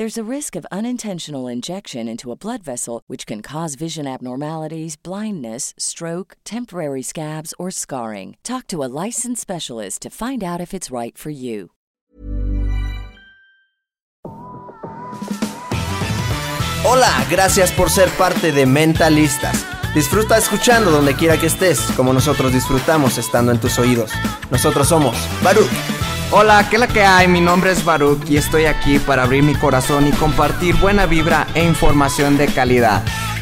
There's a risk of unintentional injection into a blood vessel, which can cause vision abnormalities, blindness, stroke, temporary scabs, or scarring. Talk to a licensed specialist to find out if it's right for you. Hola, gracias por ser parte de Mentalistas. Disfruta escuchando donde quiera que estés, como nosotros disfrutamos estando en tus oídos. Nosotros somos Baruch. Hola, ¿qué la que hay? Mi nombre es Baruch y estoy aquí para abrir mi corazón y compartir buena vibra e información de calidad.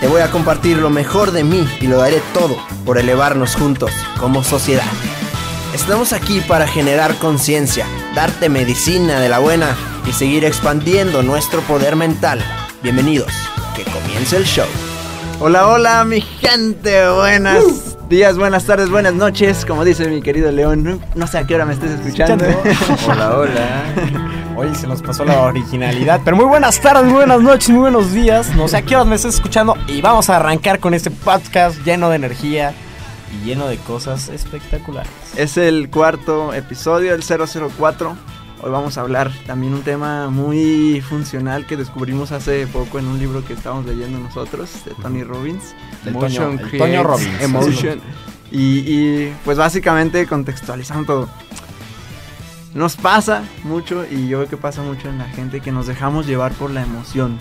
Te voy a compartir lo mejor de mí y lo daré todo por elevarnos juntos como sociedad. Estamos aquí para generar conciencia, darte medicina de la buena y seguir expandiendo nuestro poder mental. Bienvenidos, que comience el show. Hola, hola, mi gente. Buenos días, buenas tardes, buenas noches. Como dice mi querido León, no, no sé a qué hora me estés escuchando. hola, hola. Hoy se nos pasó la originalidad. Pero muy buenas tardes, muy buenas noches, muy buenos días. No sé a qué hora me estás escuchando. Y vamos a arrancar con este podcast lleno de energía y lleno de cosas espectaculares. Es el cuarto episodio, el 004. Hoy vamos a hablar también un tema muy funcional que descubrimos hace poco en un libro que estábamos leyendo nosotros, de Tony Robbins. El Toño, el Toño Robbins. Emotion. Y, y pues básicamente contextualizando todo. Nos pasa mucho, y yo veo que pasa mucho en la gente, que nos dejamos llevar por la emoción.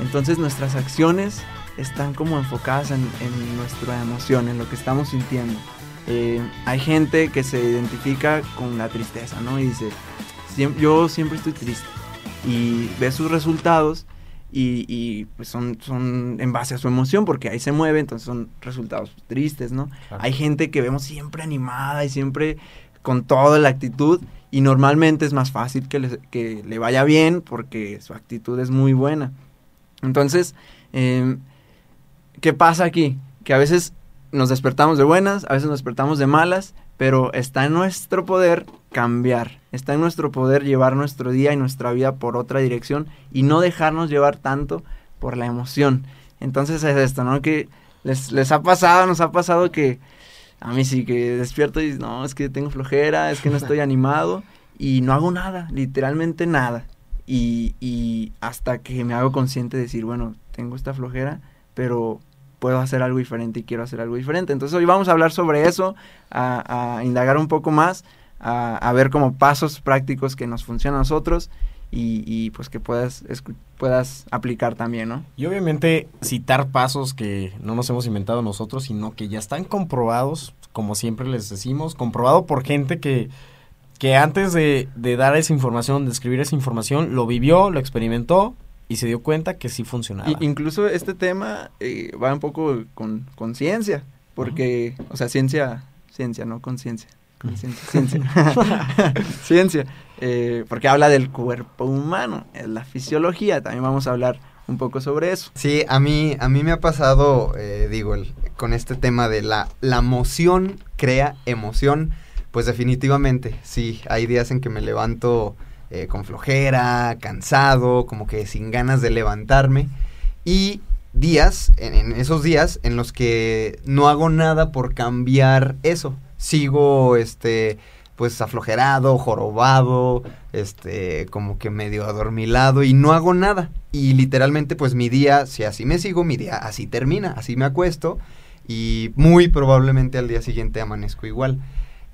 Entonces nuestras acciones están como enfocadas en, en nuestra emoción, en lo que estamos sintiendo. Eh, hay gente que se identifica con la tristeza, ¿no? Y dice, yo siempre estoy triste. Y ve sus resultados y, y, pues son, son en base a su emoción, porque ahí se mueve, entonces son resultados tristes, ¿no? Hay gente que vemos siempre animada y siempre con toda la actitud y normalmente es más fácil que le, que le vaya bien porque su actitud es muy buena. Entonces, eh, ¿qué pasa aquí? Que a veces nos despertamos de buenas, a veces nos despertamos de malas, pero está en nuestro poder cambiar, está en nuestro poder llevar nuestro día y nuestra vida por otra dirección y no dejarnos llevar tanto por la emoción. Entonces es esto, ¿no? Que les, les ha pasado, nos ha pasado que a mí sí que despierto y no, es que tengo flojera, es que no estoy animado y no hago nada, literalmente nada. Y, y hasta que me hago consciente de decir, bueno, tengo esta flojera, pero puedo hacer algo diferente y quiero hacer algo diferente. Entonces hoy vamos a hablar sobre eso, a, a indagar un poco más, a, a, ver como pasos prácticos que nos funcionan a nosotros y, y pues que puedas, puedas aplicar también, ¿no? Y obviamente citar pasos que no nos hemos inventado nosotros, sino que ya están comprobados, como siempre les decimos, comprobado por gente que, que antes de, de dar esa información, de escribir esa información, lo vivió, lo experimentó y se dio cuenta que sí funcionaba. Y, incluso este tema eh, va un poco con conciencia, porque, uh -huh. o sea, ciencia, ciencia, no conciencia. Conciencia, ciencia. ciencia. Eh, porque habla del cuerpo humano, es la fisiología, también vamos a hablar un poco sobre eso. Sí, a mí, a mí me ha pasado, eh, digo, con este tema de la, la moción crea emoción, pues definitivamente, sí, hay días en que me levanto eh, con flojera, cansado, como que sin ganas de levantarme. Y días, en, esos días en los que no hago nada por cambiar eso. Sigo, este, pues aflojerado, jorobado, este, como que medio adormilado y no hago nada. Y literalmente pues mi día, si así me sigo, mi día así termina, así me acuesto y muy probablemente al día siguiente amanezco igual.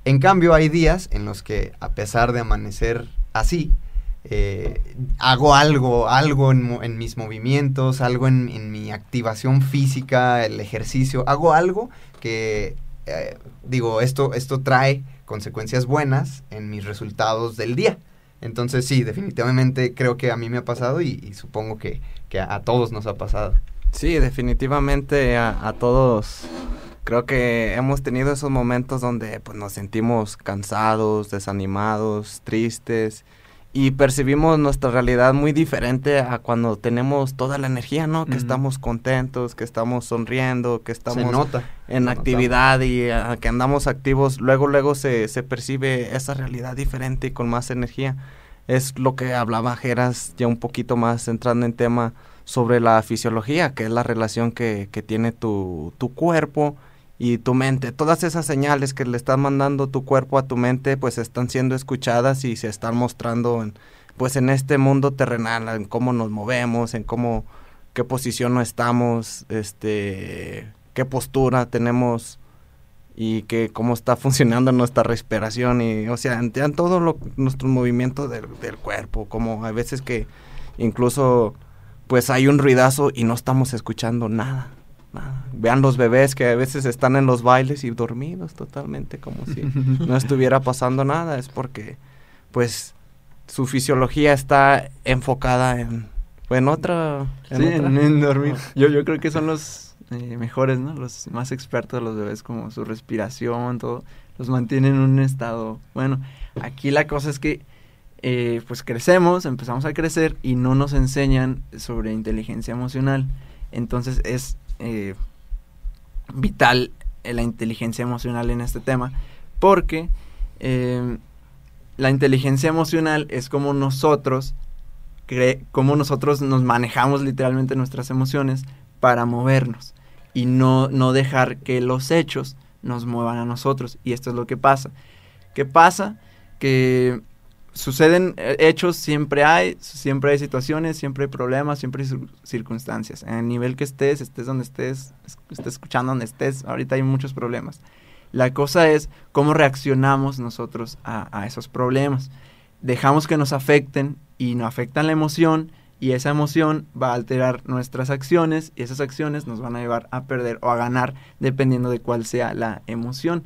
En cambio hay días en los que a pesar de amanecer así, eh, hago algo, algo en, mis movimientos, algo en, mi activación física, el ejercicio, hago algo que, eh, digo, esto, esto trae consecuencias buenas en mis resultados del día. Entonces sí, definitivamente creo que a mí me ha pasado y, supongo que, a, todos nos ha pasado. Sí, definitivamente a, a, todos. Creo que hemos tenido esos momentos donde pues, nos sentimos cansados, desanimados, tristes y percibimos nuestra realidad muy diferente a cuando tenemos toda la energía, ¿no? Que estamos contentos, que estamos sonriendo, que estamos en actividad y ah, que andamos activos. Luego, luego se, se percibe esa realidad diferente y con más energía. Es lo que hablaba Geras ya un poquito más entrando en tema sobre la fisiología, que es la relación que, que tiene tu, tu cuerpo y tu mente. Todas esas señales que le estás mandando tu cuerpo a tu mente, pues están siendo escuchadas y se están mostrando en, pues en este mundo terrenal, en cómo nos movemos, en cómo, qué posición no estamos, este, qué postura tenemos y que cómo está funcionando nuestra respiración y, o sea, en, en todo lo, nuestros movimientos del, del cuerpo, como hay veces que incluso, pues hay un ruidazo y no estamos escuchando nada Vean los bebés que a veces están en los bailes y dormidos totalmente como si no estuviera pasando nada. Es porque, pues, su fisiología está enfocada en, en otra... En, sí, En, dormir. Yo, yo creo que son los eh, mejores, ¿no? Los más expertos los bebés, como su respiración, todo. Los mantienen en un estado... Bueno, aquí la cosa es que... Eh, pues crecemos, empezamos a crecer y no nos enseñan sobre inteligencia emocional. Entonces es eh, vital la inteligencia emocional en este tema, porque eh, la inteligencia emocional es como nosotros, como nosotros nos manejamos literalmente nuestras emociones para movernos y no, no dejar que los hechos nos muevan a nosotros. Y esto es lo que pasa. ¿Qué pasa? Que suceden eh, hechos, siempre hay, siempre hay situaciones, siempre hay problemas, siempre hay circunstancias. En el nivel que estés, estés donde estés, estés escuchando donde estés, ahorita hay muchos problemas. La cosa es cómo reaccionamos nosotros a, esos problemas. Dejamos que nos afecten y nos afectan la emoción y esa emoción va a alterar nuestras acciones y esas acciones nos van a llevar a perder o a ganar dependiendo de cuál sea la emoción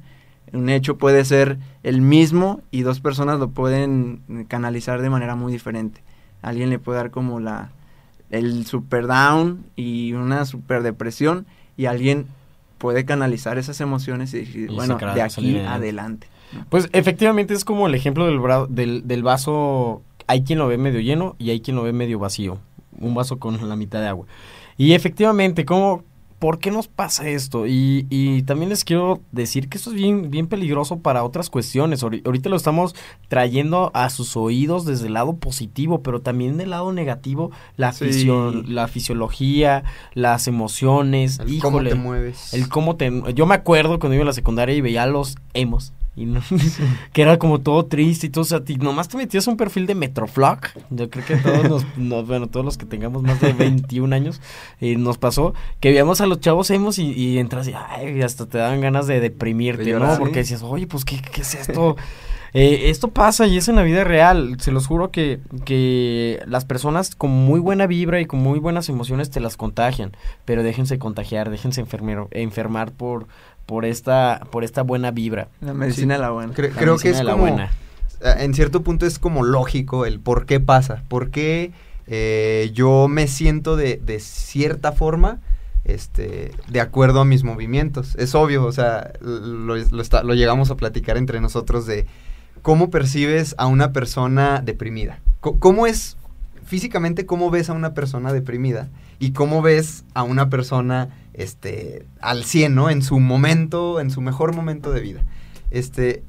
un hecho puede ser el mismo y dos personas lo pueden canalizar de manera muy diferente. Alguien le puede dar como la el super down y una super depresión y alguien puede canalizar esas emociones y decir, bueno, de aquí adelante. Pues efectivamente es como el ejemplo del, del, del vaso, hay quien lo ve medio lleno y hay quien lo ve medio vacío, un vaso con la mitad de agua. Y efectivamente, como ¿por qué nos pasa esto? Y, y, también les quiero decir que esto es bien, bien peligroso para otras cuestiones. Ahorita lo estamos trayendo a sus oídos desde el lado positivo, pero también del lado negativo, la, la fisiología, las emociones. El cómo te mueves. El cómo te... Yo me acuerdo cuando iba a la secundaria y veía los emos que era como todo triste y todo, o sea, nomás te metías un perfil de Metroflog, yo creo que todos nos, bueno, todos los que tengamos más de 21 años, y nos pasó que veíamos a los chavos hemos y, entras y, ay, hasta te dan ganas de deprimirte, ¿no? Porque decías, oye, pues, ¿qué, qué es esto? Eh, esto pasa y es en la vida real. Se los juro que, que las personas con muy buena vibra y con muy buenas emociones te las contagian. Pero déjense contagiar, déjense enfermar, enfermar por, por esta, por esta buena vibra. La medicina de la buena. creo que es como, buena. en cierto punto es como lógico el por qué pasa, por qué eh, yo me siento de, de, cierta forma, este, de acuerdo a mis movimientos. Es obvio, o sea, lo, lo llegamos a platicar entre nosotros de cómo percibes a una persona deprimida. ¿Cómo es físicamente cómo ves a una persona deprimida y cómo ves a una persona este al 100, ¿no? En su momento, en su mejor momento de vida. Este,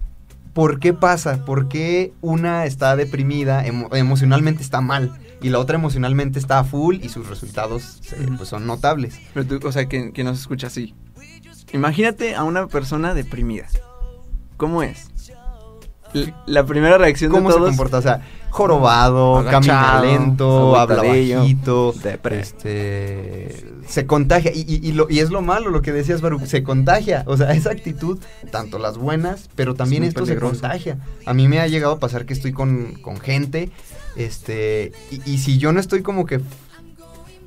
¿por qué pasa? ¿Por qué una está deprimida, emocionalmente está mal y la otra emocionalmente está a full y sus resultados pues, son notables? Pero tú, o sea, que, que nos escucha así. Imagínate a una persona deprimida. ¿Cómo es? L- La primera reacción ¿Cómo de se todos... comporta? O sea, jorobado, camina Agachado, lento, habla bajito, este, se contagia. Y, y- y lo- y es lo malo, lo que decías, Baruch, se contagia. O sea, esa actitud, tanto las buenas, pero también esto peligroso. se contagia. A mí me ha llegado a pasar que estoy con, con gente, este, y, si yo no estoy como que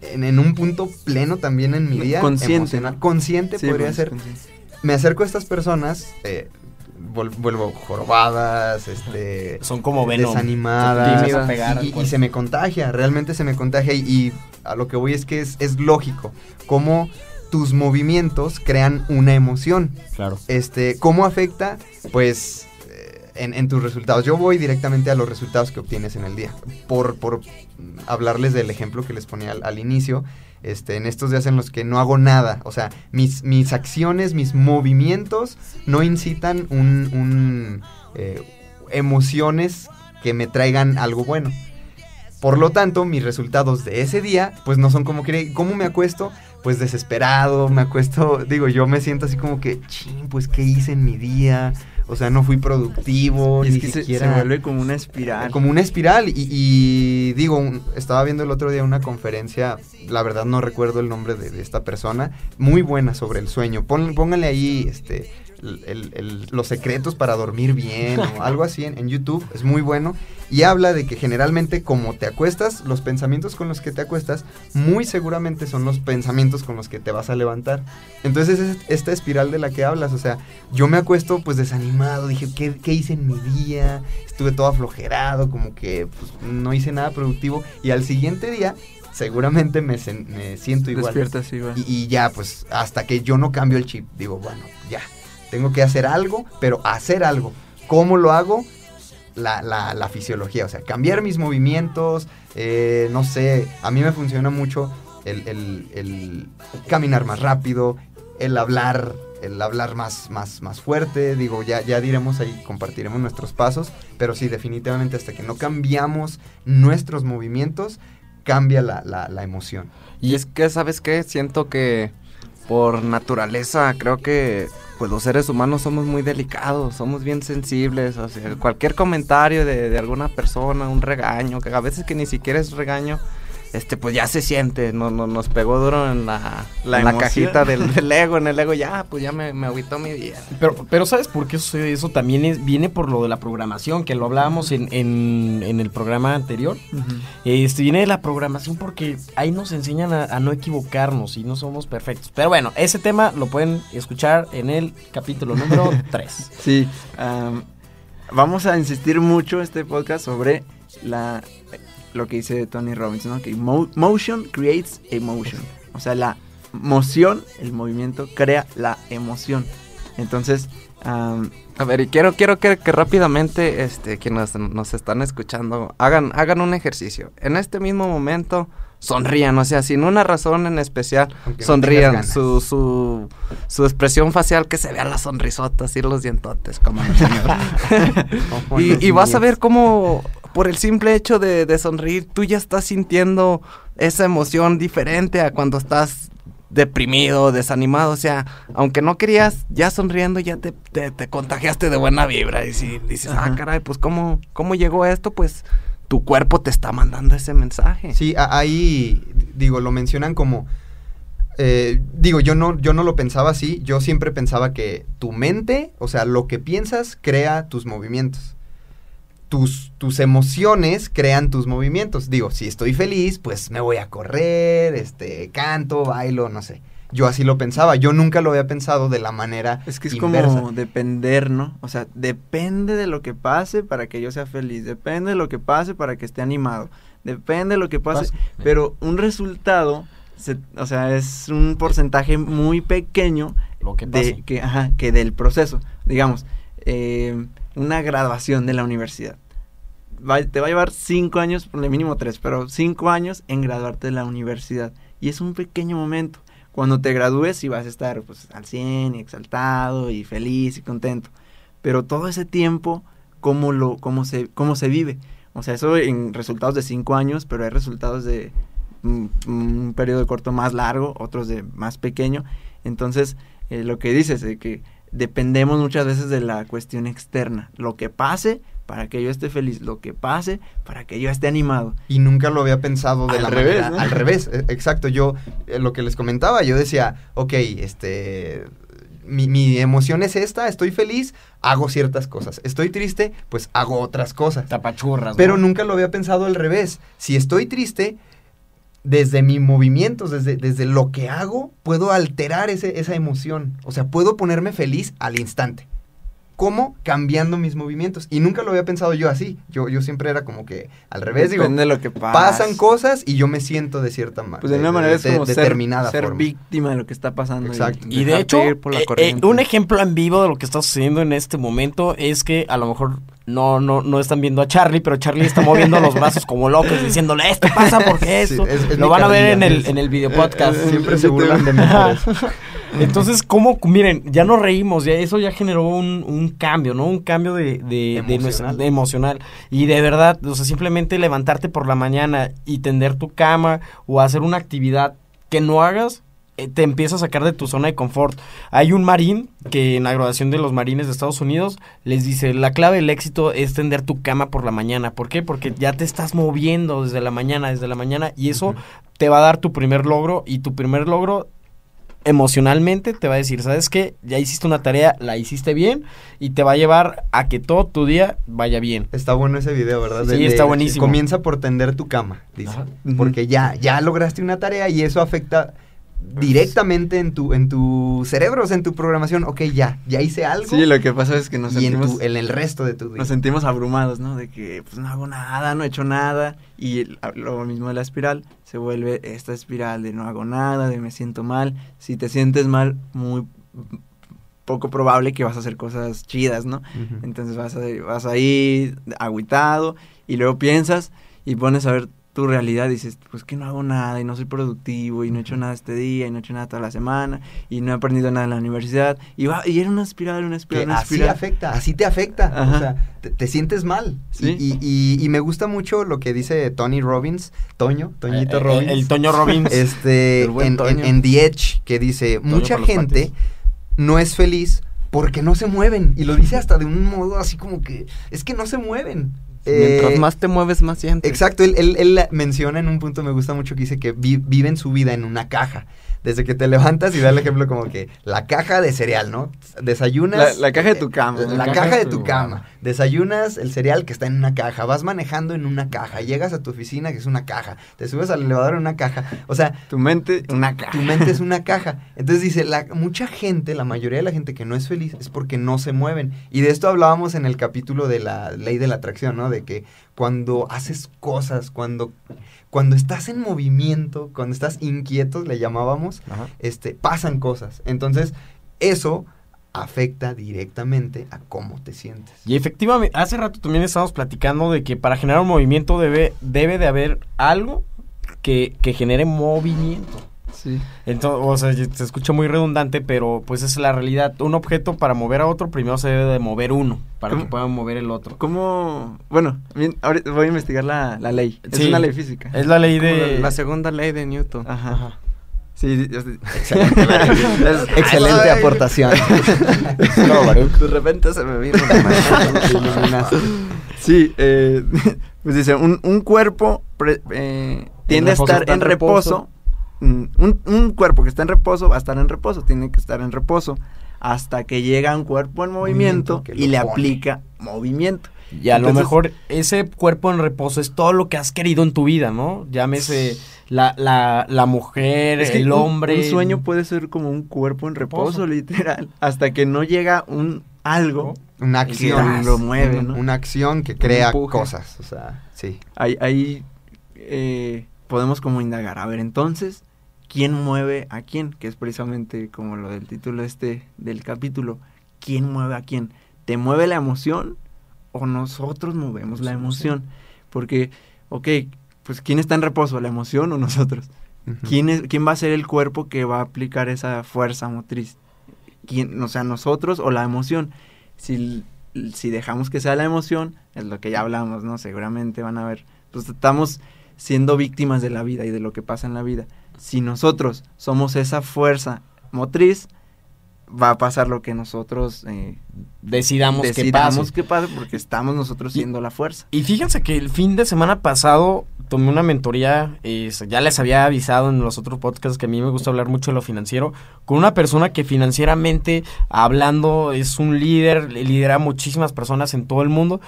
en, en un punto pleno también en mi día, Consciente, emocional, consciente Sí, podría pues, ser, consciente. me acerco a estas personas, eh, vuelvo jorobadas, este Son como Venom. desanimadas pegar y, se me contagia, realmente se me contagia y, y a lo que voy es que es, es lógico cómo tus movimientos crean una emoción. Claro. Este, ¿cómo afecta? Pues eh, en, en tus resultados. Yo voy directamente a los resultados que obtienes en el día. Por, por hablarles del ejemplo que les ponía al, al inicio, este, en estos días en los que no hago nada, o sea, mis, mis acciones, mis movimientos no incitan un, un, eh, emociones que me traigan algo bueno. Por lo tanto, mis resultados de ese día, pues no son como que, ¿cómo me acuesto? Pues desesperado, me acuesto, digo, yo me siento así como que, ching, pues ¿qué hice en mi día? O sea, no fui productivo, Y es ni que se, se siquiera... vuelve como una espiral. Como una espiral. Y, y digo, un- estaba viendo el otro día una conferencia, la verdad no recuerdo el nombre de, de esta persona, muy buena sobre el sueño. Pon- pónganle ahí este, el- el- el- los secretos para dormir bien o algo así en, en YouTube, es muy bueno. Y habla de que generalmente como te acuestas, los pensamientos con los que te acuestas, muy seguramente son los pensamientos con los que te vas a levantar. Entonces es esta espiral de la que hablas, o sea, yo me acuesto pues desanimado, dije, ¿qué, qué hice en mi día? Estuve todo aflojerado, como que pues, no hice nada productivo. Y al siguiente día, seguramente me, me siento igual. Despiertas igual. Y, y ya, pues hasta que yo no cambio el chip, digo, bueno, ya, tengo que hacer algo, pero hacer algo. ¿Cómo lo hago? La, la- la fisiología, o sea, cambiar mis movimientos, eh, no sé, a mí me funciona mucho el, el- el caminar más rápido, el hablar, el hablar más, más, más fuerte, digo, ya, ya diremos ahí, compartiremos nuestros pasos, pero sí, definitivamente hasta que no cambiamos nuestros movimientos, cambia la, la- la emoción. Y es que, ¿sabes qué? Siento que por naturaleza creo que pues los seres humanos somos muy delicados, somos bien sensibles, o sea, cualquier comentario de, de alguna persona, un regaño, que a veces que ni siquiera es regaño, este pues ya se siente, no, no, nos pegó duro en la, La en la emoción. cajita del, del ego, en el ego, ya, pues ya me, me agüitó mi día. Pero, pero ¿sabes por qué sucede eso? También es, viene por lo de la programación, que lo hablábamos en, en, en el programa anterior. Ujú. Este, viene de la programación porque ahí nos enseñan a, a no equivocarnos y no somos perfectos. Pero bueno, ese tema lo pueden escuchar en el capítulo número 3. Sí, am, vamos a insistir mucho este podcast sobre la lo que dice Tony Robbins, ¿no? Que mo- motion creates emotion. O sea, la moción, el movimiento crea la emoción. Entonces, A ver, y quiero, quiero que, que rápidamente, este, quienes nos están escuchando, hagan, hagan un ejercicio. En este mismo momento, sonrían, o sea, sin una razón en especial, Aunque sonrían. su, su, su expresión facial, que se vea la sonrisota, así los dientotes, como el señor. Y, y vas a ver cómo, por el simple hecho de, de sonreír, tú ya estás sintiendo esa emoción diferente a cuando estás deprimido, desanimado, o sea, aunque no querías, ya sonriendo ya te, te, te contagiaste de buena vibra. Y si dices, ah, caray, pues ¿cómo, cómo llegó esto, pues tu cuerpo te está mandando ese mensaje. Sí, ahí, digo, lo mencionan como... eh, digo, yo no, yo no lo pensaba así, yo siempre pensaba que tu mente, o sea, lo que piensas crea tus movimientos. Tus, tus emociones crean tus movimientos. Digo, si estoy feliz, pues me voy a correr, este, canto, bailo, no sé. Yo así lo pensaba, yo nunca lo había pensado de la manera es que es inversa. como depender, ¿no? O sea, depende de lo que pase para que yo sea feliz, depende de lo que pase para que esté animado, depende de lo que pase, pero un resultado, se- o sea, es un porcentaje muy pequeño Lo que de que, ajá, que del proceso. Digamos, eh, una graduación de la universidad. Va- te va a llevar cinco años, por lo mínimo tres, pero cinco años en graduarte de la universidad. Y es un pequeño momento. Cuando te gradúes y vas a estar pues, al 100 y exaltado y feliz y contento. Pero todo ese tiempo, ¿cómo, lo, cómo, se, cómo se vive? O sea, eso en resultados de cinco años, pero hay resultados de un, un periodo de corto más largo, otros de más pequeño. Entonces, eh, lo que dices, de que dependemos muchas veces de la cuestión externa. Lo que pase para que yo esté feliz, lo que pase para que yo esté animado. Y nunca lo había pensado de Al la revés, manera. ¿no? Al revés, e- exacto. Yo, eh, lo que les comentaba, yo decía, ok, este. Mi, mi emoción es esta, estoy feliz, hago ciertas cosas. Estoy triste, pues hago otras cosas. Tapachurras. Pero ¿no? nunca lo había pensado al revés. Si estoy triste, desde mis movimientos, desde, desde lo que hago, puedo alterar ese- esa emoción. O sea, puedo ponerme feliz al instante. ¿Cómo? Cambiando mis movimientos. Y nunca lo había pensado yo así. Yo, yo siempre era como que al revés, digo, Depende de lo que pase. pasan cosas y yo me siento de cierta manera. Pues de una manera es como ser, determinada ser forma. víctima de lo que está pasando. Exacto. Y de hecho, ir por la eh, eh, corriente. un ejemplo en vivo de lo que está sucediendo en este momento es que a lo mejor no, no, no están viendo a Charlie, pero Charlie está moviendo los brazos como locos, diciéndole esto pasa porque Sí, esto. es- es lo van a ver en el, en el video podcast. Eh, eh, Siempre se burlan de mí. Entonces, ¿cómo? Miren, ya nos reímos, ya eso ya generó un, un cambio, ¿no? Un cambio de, de, de nuestra- Emocional. de emocional. Y de verdad, o sea, simplemente levantarte por la mañana y tender tu cama o hacer una actividad que no hagas, eh, te empieza a sacar de tu zona de confort. Hay un marín que en la graduación de los marines de Estados Unidos les dice, la clave del éxito es tender tu cama por la mañana. ¿Por qué? Porque ya te estás moviendo desde la mañana, desde la mañana, y eso te va a dar tu primer logro, y tu primer logro emocionalmente te va a decir, ¿sabes qué? Ya hiciste una tarea, la hiciste bien y te va a llevar a que todo tu día vaya bien. Está bueno ese video, ¿verdad? Sí, está buenísimo. Comienza por tender tu cama, dice. Ajá. Porque ya, ya lograste una tarea y eso afecta directamente en tu, en tu cerebro, o sea, en tu programación. Ok, ya, ya hice algo. Sí, lo que pasa es que nos y en, sentimos, tu- en el resto de tu día. nos sentimos abrumados, ¿no? De que pues no hago nada, no he hecho nada. Y lo mismo de la espiral, se vuelve esta espiral de no hago nada, de me siento mal. Si te sientes mal, muy poco probable que vas a hacer cosas chidas, ¿no? Entonces vas, a, vas ahí agüitado y luego piensas y pones a ver tu realidad dices, pues que no hago nada y no soy productivo y no he hecho nada este día y no he hecho nada toda la semana y no he aprendido nada en la universidad y va y era una espiral, una que espiral, una así espiral. afecta, así te afecta. Ajá. O sea, te, te sientes mal. Sí. Y, y- y- y me gusta mucho lo que dice Tony Robbins, Toño, Toñito Eh, eh, Robbins. El, Toño Robbins. este, El en, The Edge, que dice, mucha gente patios. no es feliz porque no se mueven. Y lo dice hasta de un modo así como que, es que no se mueven. Mientras Eh, más te mueves, más sientes. Exacto, él, él- él menciona en un punto, me gusta mucho, que dice que vi- viven su vida en una caja. Desde que te levantas y da el ejemplo como que la caja de cereal, ¿no? Desayunas. La- la caja de tu cama. La, caja, de tu cama. Desayunas el cereal que está en una caja. Vas manejando en una caja. Llegas a tu oficina que es una caja. Te subes al elevador en una caja. O sea, Tu mente, una tu caja. mente es una caja. Entonces dice, la, mucha gente, la mayoría de la gente que no es feliz es porque no se mueven. Y de esto hablábamos en el capítulo de la ley de la atracción, ¿no? De que cuando haces cosas, cuando, cuando estás en movimiento, cuando estás inquieto, le llamábamos, Ajá. este, pasan cosas. Entonces, eso afecta directamente a cómo te sientes. Y efectivamente, hace rato también estábamos platicando de que para generar un movimiento debe, debe de haber algo que, que genere movimiento. Sí. Entonces, o sea, se escucha muy redundante, pero pues es la realidad. Un objeto para mover a otro, primero se debe de mover uno, para ¿Cómo? que pueda mover el otro. ¿Cómo? Bueno, bien, ahorita voy a investigar la, la ley. Es una ley física. Es la ley de... la segunda ley de Newton. Ajá. Ajá. Sí, sí, sí, excelente. Es- Excelente aportación. De repente se me vino la mano. Te iluminaste. Sí, eh, pues dice, un, un cuerpo pre- eh, tiende a estar en reposo. Mm, Un, un cuerpo que está en reposo va a estar en reposo, tiene que estar en reposo hasta que llega un cuerpo en movimiento, y le pone. aplica movimiento. Y a lo mejor ese cuerpo en reposo es todo lo que has querido en tu vida, ¿no? Llámese la, la, la mujer, Es que el hombre. Un, sueño puede ser como un cuerpo en reposo, Reposo. literal, hasta que no llega un algo. Una acción. lo mueve, ¿no? Una acción que crea cosas. O sea, sí. Ahí, ahí eh, podemos como indagar. A ver, entonces, ¿quién mueve a quién? Que es precisamente como lo del título este del capítulo. ¿Quién mueve a quién? ¿Te mueve la emoción o nosotros movemos la emoción? Porque, ok, pues ¿quién está en reposo? ¿La emoción o nosotros? ¿Quién, es, ¿Quién va a ser el cuerpo que va a aplicar esa fuerza motriz? ¿Quién, o sea, nosotros o la emoción? Si, si dejamos que sea la emoción, es lo que ya hablamos, ¿no? Seguramente van a ver, pues estamos siendo víctimas de la vida y de lo que pasa en la vida. Si nosotros somos esa fuerza motriz, va a pasar lo que nosotros eh, Decidamos, que decidamos pase. que pase porque estamos nosotros Y- siendo la fuerza. Y fíjense que el fin de semana pasado tomé una mentoría, eh, ya les había avisado en los otros podcasts que a mí me gusta hablar mucho de lo financiero, con una persona que financieramente hablando es un líder, lidera a muchísimas personas en todo el mundo.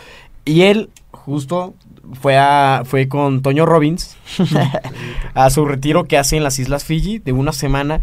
Y él justo fue, a, fue con Toño Robbins a su retiro que hace en las Islas Fiji de una semana.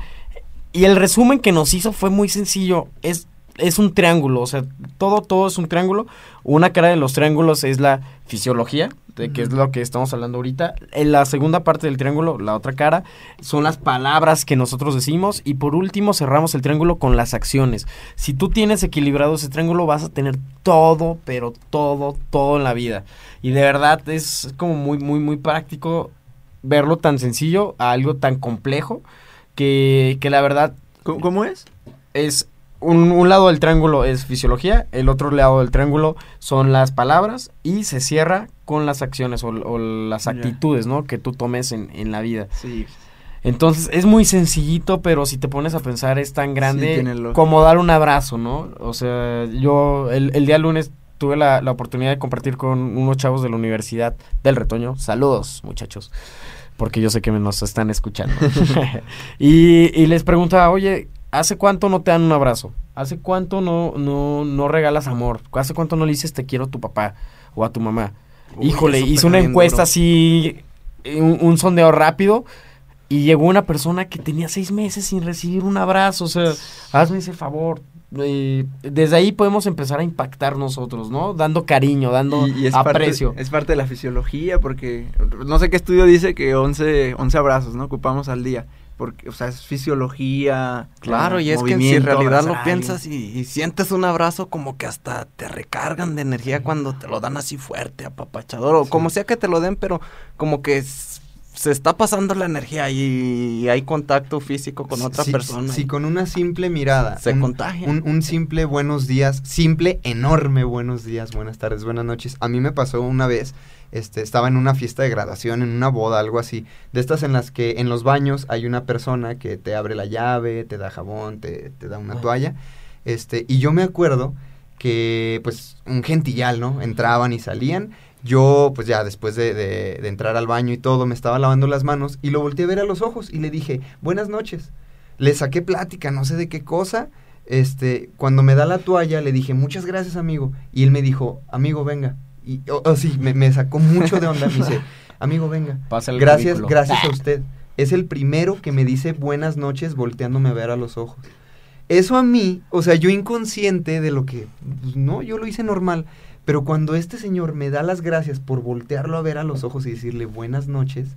Y el resumen que nos hizo fue muy sencillo. Es, es un triángulo, o sea, todo, todo es un triángulo. Una cara de los triángulos es la fisiología, de que es lo que estamos hablando ahorita. En la segunda parte del triángulo, la otra cara, son las palabras que nosotros decimos. Y por último, cerramos el triángulo con las acciones. Si tú tienes equilibrado ese triángulo, vas a tener todo, pero todo, todo en la vida. Y de verdad es como muy, muy, muy práctico verlo tan sencillo a algo tan complejo que, que la verdad ¿Cómo, cómo es? es un, un lado del triángulo es fisiología, el otro lado del triángulo son las palabras y se cierra con las acciones o, o las actitudes, ¿no? Que tú tomes en, en la vida. Sí. Entonces es muy sencillito, pero si te pones a pensar es tan grande como dar un abrazo, ¿no? O sea, yo el, el día lunes tuve la, la oportunidad de compartir con unos chavos de la Universidad del Retoño. Saludos, muchachos, porque yo sé que me nos están escuchando. y, y les preguntaba, oye, ¿hace cuánto no te dan un abrazo? ¿Hace cuánto no, no, no regalas amor? ¿Hace cuánto no le dices te quiero a tu papá o a tu mamá? Uy, Híjole, hice una encuesta duro. así, un, un sondeo rápido, y llegó una persona que tenía seis meses sin recibir un abrazo. O sea, hazme ese favor. Eh, desde ahí podemos empezar a impactar nosotros, ¿no? Dando cariño, dando Y, y es, aprecio. Parte, es parte de la fisiología porque no sé qué estudio dice que 11, 11 abrazos, ¿no? Ocupamos al día. Porque, o sea, es fisiología. Claro, y es que si en realidad lo piensas y, y sientes un abrazo como que hasta te recargan de energía cuando te lo dan así fuerte, apapachador, o Sí. como sea que te lo den, pero como que se está pasando la energía y hay contacto físico con otra Si- persona. Si y con una simple mirada. se un- contagia. Un, un simple buenos días, simple, enorme buenos días, buenas tardes, buenas noches. A mí me pasó una vez, este, estaba en una fiesta de graduación, en una boda, algo así, de estas en las que en los baños hay una persona que te abre la llave, te da jabón, te, te da una Ah. toalla, este, y yo me acuerdo que, pues, un gentillal, ¿no? Entraban y salían. Yo, pues ya después de, de- de entrar al baño y todo, me estaba lavando las manos y lo volteé a ver a los ojos y le dije, buenas noches. Le saqué plática, no sé de qué cosa. Este, cuando me da la toalla, le dije, muchas gracias, amigo. Y él me dijo, amigo, venga. Y, oh, oh, sí, me, me sacó mucho de onda. Me dice, amigo, venga. Gracias, gracias a usted. Es el primero que me dice buenas noches volteándome a ver a los ojos. Eso a mí, o sea, yo inconsciente de lo que, pues, no, yo lo hice normal, pero cuando este señor me da las gracias por voltearlo a ver a los ojos y decirle buenas noches,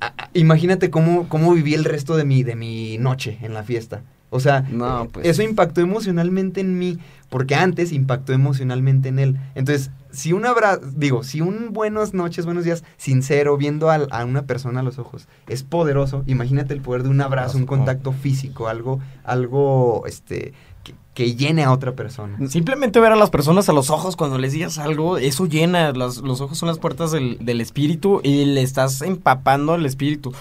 a- a- imagínate cómo, cómo viví el resto de mi, de mi noche en la fiesta. O sea, No, eh, pues. eso impactó emocionalmente en mí, porque antes impactó emocionalmente en él. Entonces, si un abrazo, digo, si un buenas noches, buenos días, sincero, viendo al- a, una persona a los ojos, es poderoso, imagínate el poder de un abrazo, un contacto físico, algo, algo, este, que, que llene a otra persona. Simplemente ver a las personas a los ojos cuando les digas algo, eso llena. Las- los ojos son las puertas del, del espíritu y le estás empapando el espíritu.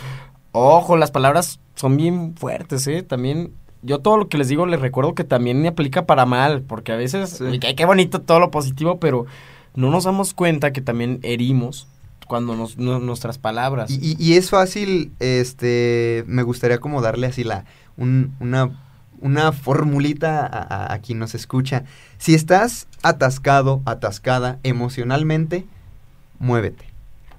Ojo, las palabras son bien fuertes, ¿eh? También, yo todo lo que les digo les recuerdo que también me aplica para mal, porque a veces, Sí. qué bonito todo lo positivo, pero no nos damos cuenta que también herimos cuando nos, no- nuestras palabras. Y, y- y es fácil, este, me gustaría como darle así la, un- una, una formulita a, a- a quien nos escucha. Si estás atascado, atascada emocionalmente, muévete.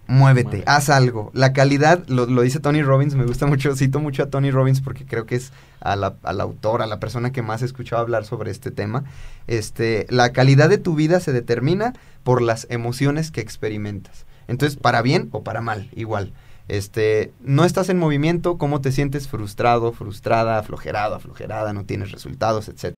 Muévete, Muévete. haz algo. La calidad, lo, lo dice Tony Robbins, me gusta mucho, cito mucho a Tony Robbins porque creo que es a la, al autor, a la persona que más he escuchado hablar sobre este tema. Este, la calidad de tu vida se determina por las emociones que experimentas. Entonces, para bien o para mal, igual. Este, no estás en movimiento, ¿cómo te sientes frustrado, frustrada, aflojerado, aflojerada, no tienes resultados, etcétera?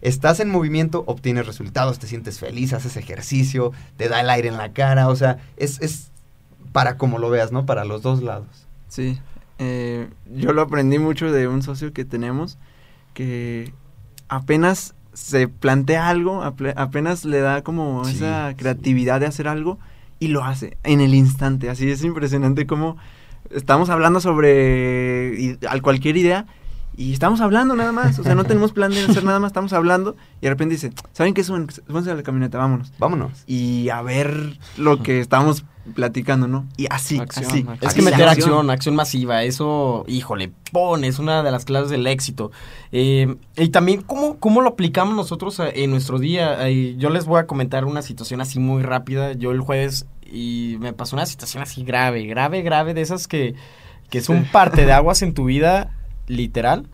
Estás en movimiento, obtienes resultados, te sientes feliz, haces ejercicio, te da el aire en la cara, o sea, es, es para como lo veas, ¿no? Para los dos lados. Sí, eh, yo lo aprendí mucho de un socio que tenemos que apenas se plantea algo, ape- apenas le da como Sí, esa sí. creatividad de hacer algo y lo hace en el instante. Así es impresionante como estamos hablando sobre cualquier idea y estamos hablando nada más. O sea, no tenemos plan de hacer nada más, estamos hablando y de repente dice, ¿saben qué? Suben, súbanse a la camioneta, vámonos. Vámonos. Y a ver lo que estamos platicando, ¿no? Y así, Acción, así. acción. Es que meter acción. acción, masiva, eso, híjole, pon, es una de las claves del éxito. Eh, y también, ¿cómo, ¿cómo lo aplicamos nosotros a- en nuestro día? Eh, yo les voy a comentar una situación así muy rápida. Yo el jueves y me pasó una situación así grave, grave, grave, de esas que, que es un parte de aguas en tu vida, literal.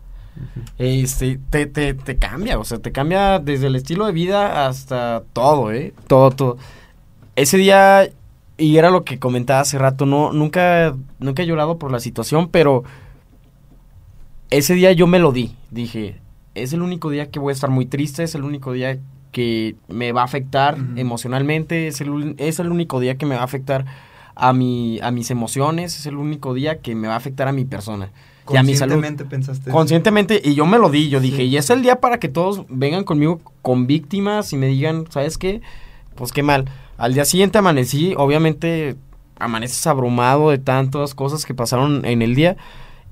Este, te, te, te cambia, o sea, te cambia desde el estilo de vida hasta todo, ¿eh? Todo, todo. Ese día, y era lo que comentaba hace rato, no, nunca, nunca he llorado por la situación, pero ese día yo me lo di. Dije, es el único día que voy a estar muy triste, es el único día que me va a afectar emocionalmente, es el, es el único día que me va a afectar a, mi, a mis emociones, es el único día que me va a afectar a mi persona. Y a mi salud. Conscientemente pensaste. eso? Conscientemente, y yo me lo di, yo dije, Sí. y es el día para que todos vengan conmigo con víctimas y me digan, ¿sabes qué? Pues qué mal. Al día siguiente amanecí, obviamente amaneces abrumado de tantas cosas que pasaron en el día.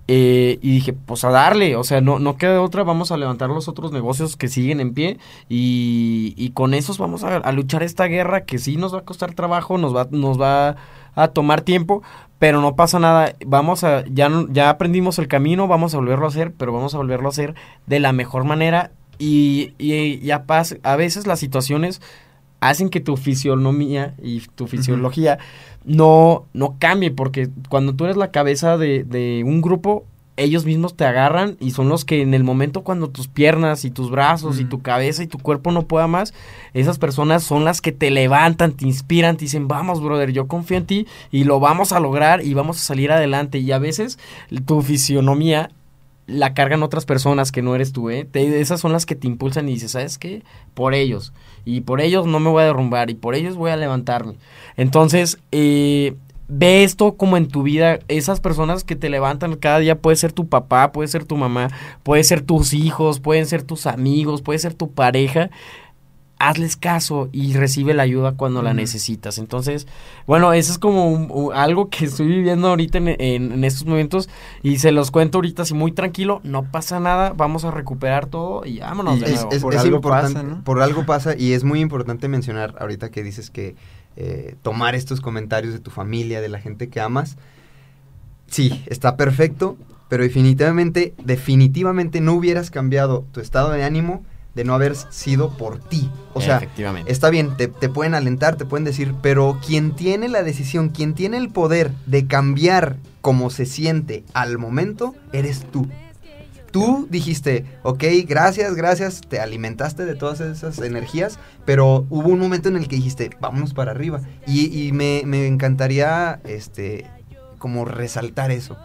eh, y dije, pues a darle, o sea, no, no queda otra, vamos a levantar los otros negocios que siguen en pie y, y con esos vamos a, a luchar esta guerra que sí nos va a costar trabajo, nos va, nos va a tomar tiempo, pero no pasa nada, vamos a, ya, ya aprendimos el camino, vamos a volverlo a hacer, pero vamos a volverlo a hacer de la mejor manera. Y, y, y a, pas- a veces las situaciones hacen que tu fisionomía y tu fisiología no, no cambie, porque cuando tú eres la cabeza de, de un grupo, ellos mismos te agarran y son los que en el momento cuando tus piernas y tus brazos y Ujú. tu cabeza y tu cuerpo no pueda más, esas personas son las que te levantan, te inspiran, te dicen, vamos, brother, yo confío en ti y lo vamos a lograr y vamos a salir adelante. Y a veces tu fisionomía la cargan otras personas que no eres tú, ¿eh? Te- esas son las que te impulsan y dices, ¿sabes qué? Por ellos. Y por ellos no me voy a derrumbar y por ellos voy a levantarme. Entonces, eh, ve esto como en tu vida. Esas personas que te levantan cada día puede ser tu papá, puede ser tu mamá, puede ser tus hijos, pueden ser tus amigos, puede ser tu pareja. Hazles caso y recibe la ayuda cuando la necesitas. Entonces, bueno, eso es como un- un- algo que estoy viviendo ahorita en, en- en estos momentos y se los cuento ahorita así muy tranquilo. No pasa nada, vamos a recuperar todo y vámonos Y de es, nuevo. es- Por es algo importante, pasa, ¿no? por algo pasa y es muy importante mencionar ahorita que dices que eh, tomar estos comentarios de tu familia, de la gente que amas, sí, está perfecto, pero definitivamente, definitivamente no hubieras cambiado tu estado de ánimo de no haber sido por ti. O sea, Efectivamente. Está bien, te, te pueden alentar, te pueden decir, pero quien tiene la decisión, quien tiene el poder de cambiar cómo se siente al momento, eres tú. Tú dijiste, ok, gracias, gracias, te alimentaste de todas esas energías, pero hubo un momento en el que dijiste, vámonos para arriba. Y, y me, me encantaría, este, como resaltar eso.